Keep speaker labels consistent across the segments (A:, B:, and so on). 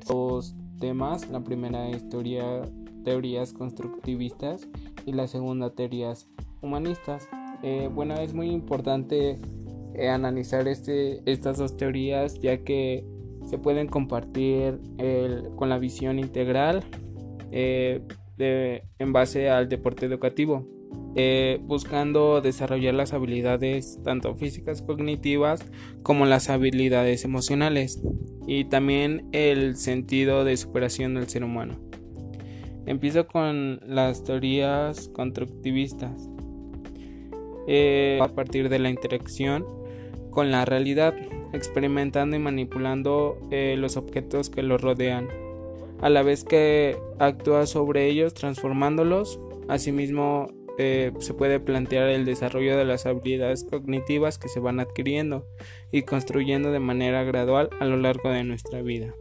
A: diversos temas. La primera es teorías constructivistas y la segunda teorías humanistas. Eh, bueno, es muy importante eh, analizar este, estas dos teorías ya que se pueden compartir con la visión integral eh, en base al deporte educativo, buscando desarrollar las habilidades tanto físicas cognitivas como las habilidades emocionales y también el sentido de superación del ser humano. Empiezo con las teorías constructivistas. Eh, a partir de la interacción con la realidad, experimentando y manipulando eh, los objetos que los rodean, a la vez que actúa sobre ellos transformándolos. Asimismo, eh, se puede plantear el desarrollo de las habilidades cognitivas que se van adquiriendo y construyendo de manera gradual a lo largo de nuestra vida.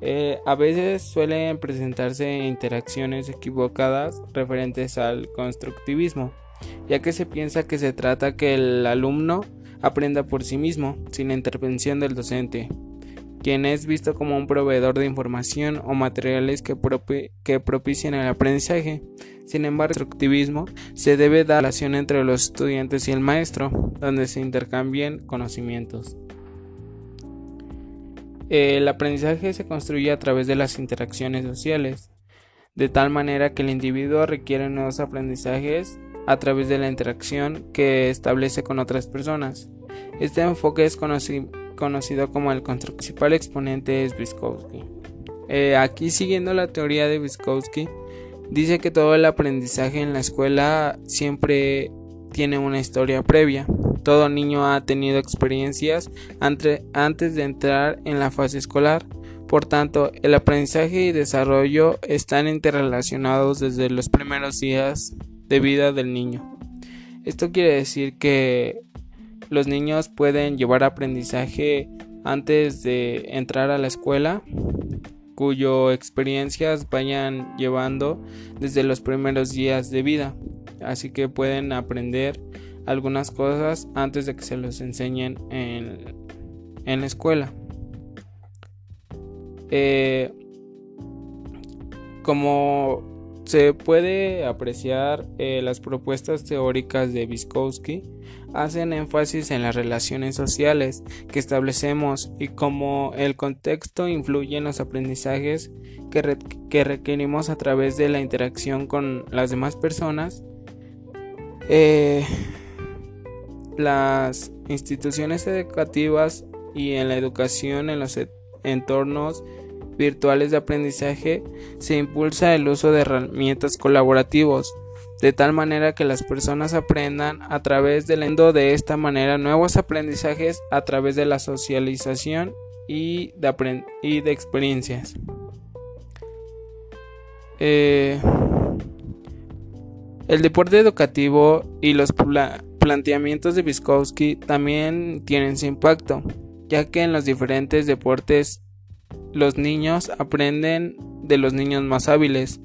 A: Eh, a veces suelen presentarse interacciones equivocadas referentes al constructivismo, ya que se piensa que se trata que el alumno aprenda por sí mismo, sin la intervención del docente, quien es visto como un proveedor de información o materiales que, que propician el aprendizaje. Sin embargo, el constructivismo se debe dar relación entre los estudiantes y el maestro, donde se intercambian conocimientos. El aprendizaje se construye a través de las interacciones sociales, de tal manera que el individuo requiere nuevos aprendizajes a través de la interacción que establece con otras personas. Este enfoque es conocido como el principal exponente es Vygotsky. Eh, aquí siguiendo la teoría de Vygotsky, dice que todo el aprendizaje en la escuela siempre tiene una historia previa. Todo niño ha tenido experiencias antes de entrar en la fase escolar. Por tanto, el aprendizaje y desarrollo están interrelacionados desde los primeros días de vida del niño. Esto quiere decir que los niños pueden llevar aprendizaje antes de entrar a la escuela, cuyo experiencias vayan llevando desde los primeros días de vida. Así que pueden aprender algunas cosas antes de que se los enseñen en, la escuela. Eh, como se puede apreciar, eh, las propuestas teóricas de Vygotsky hacen énfasis en las relaciones sociales que establecemos y cómo el contexto influye en los aprendizajes que, que requerimos a través de la interacción con las demás personas. Eh, las instituciones educativas y en la educación en los entornos virtuales de aprendizaje se impulsa el uso de herramientas colaborativos de tal manera que las personas aprendan a través del endo de esta manera nuevos aprendizajes a través de la socialización y de, experiencias. Eh, el deporte educativo y los planteamientos de Vygotsky también tienen su impacto, ya que en los diferentes deportes los niños aprenden de los niños más hábiles,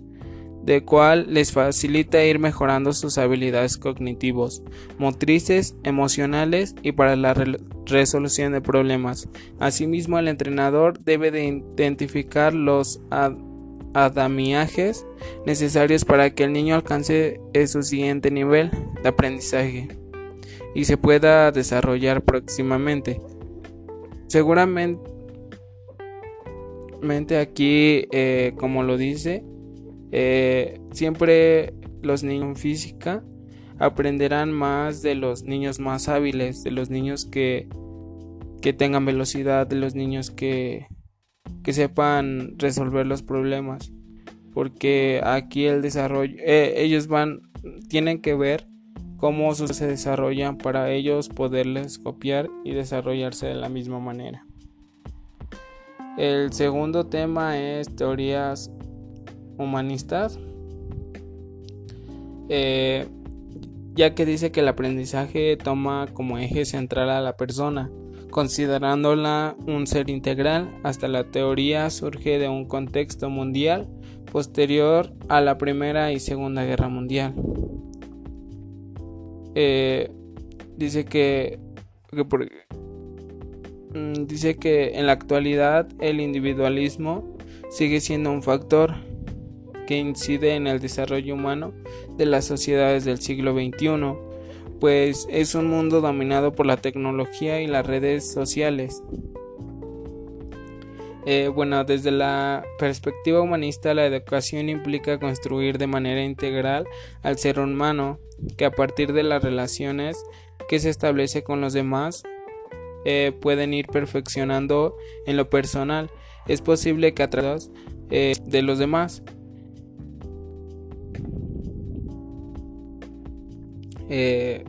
A: de cual les facilita ir mejorando sus habilidades cognitivos, motrices, emocionales y para la resolución de problemas. Asimismo, el entrenador debe de identificar los adamiajes necesarios para que el niño alcance su siguiente nivel de aprendizaje y se pueda desarrollar próximamente. Seguramente aquí, eh, como lo dice, eh, siempre los niños en física aprenderán más de los niños más hábiles, de los niños que, que tengan velocidad, de los niños que, que sepan resolver los problemas. Porque aquí el desarrollo, eh, ellos van, tienen que ver cómo se desarrollan para ellos poderles copiar y desarrollarse de la misma manera. El segundo tema es teorías humanistas, eh, ya que dice que el aprendizaje toma como eje central a la persona, considerándola un ser integral, hasta la teoría surge de un contexto mundial posterior a la Primera y Segunda Guerra Mundial. Eh, dice que, mm, dice que en la actualidad el individualismo sigue siendo un factor que incide en el desarrollo humano de las sociedades del siglo XXI, pues es un mundo dominado por la tecnología y las redes sociales. Eh, bueno, desde la perspectiva humanista, la educación implica construir de manera integral al ser humano, que a partir de las relaciones que se establece con los demás, eh, pueden ir perfeccionando en lo personal. Es posible que a través eh, de los demás. en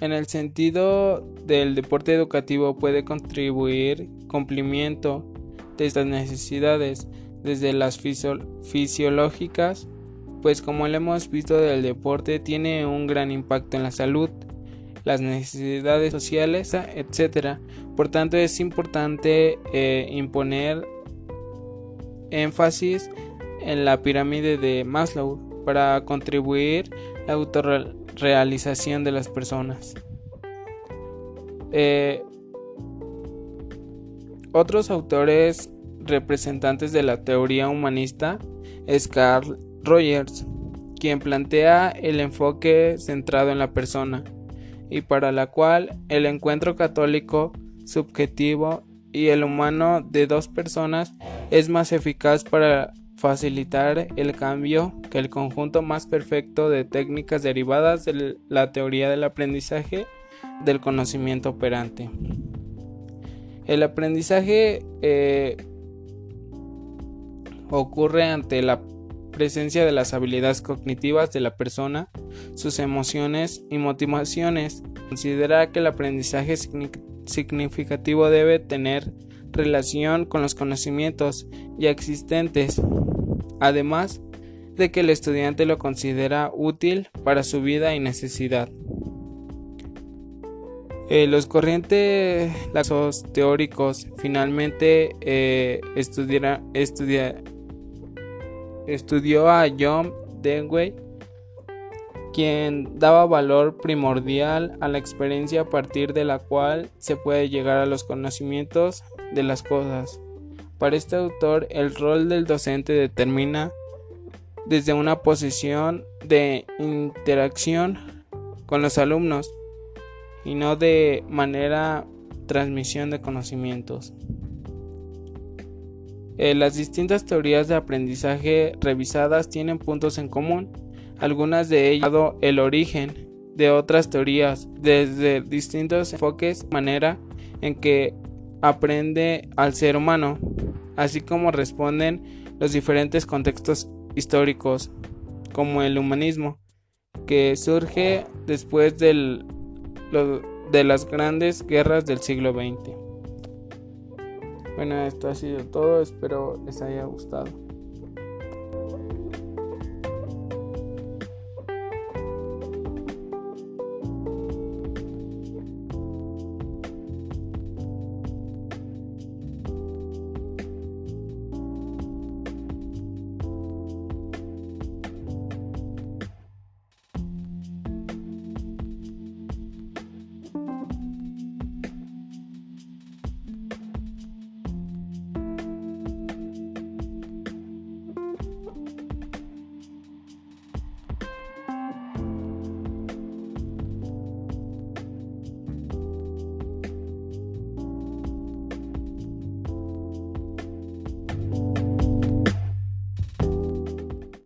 A: el sentido del deporte educativo puede contribuir cumplimiento de estas necesidades, desde las fisiológicas, pues como lo hemos visto del deporte tiene un gran impacto en la salud, las necesidades sociales, etc. Por tanto es importante eh, imponer énfasis en la pirámide de Maslow para contribuir a la autorrealización de las personas. Eh, otros autores representantes de la teoría humanista es Carl Rogers, quien plantea el enfoque centrado en la persona y para la cual el encuentro católico subjetivo y el humano de dos personas es más eficaz para facilitar el cambio que el conjunto más perfecto de técnicas derivadas de la teoría del aprendizaje del conocimiento operante. El aprendizaje eh, ocurre ante la presencia de las habilidades cognitivas de la persona, sus emociones y motivaciones. Considera que el aprendizaje significativo debe tener relación con los conocimientos ya existentes, además de que el estudiante lo considera útil para su vida y necesidad. Eh, los corrientes lazos teóricos finalmente eh, estudió a John Dewey, quien daba valor primordial a la experiencia a partir de la cual se puede llegar a los conocimientos de las cosas. Para este autor, el rol del docente determina desde una posición de interacción con los alumnos y no de manera transmisión de conocimientos. Eh, las distintas teorías de aprendizaje revisadas tienen puntos en común, algunas de ellas el origen de otras teorías desde distintos enfoques, manera en que aprende al ser humano, así como responden los diferentes contextos históricos, como el humanismo, que surge después de las grandes guerras del siglo XX. Bueno, esto ha sido todo, espero les haya gustado.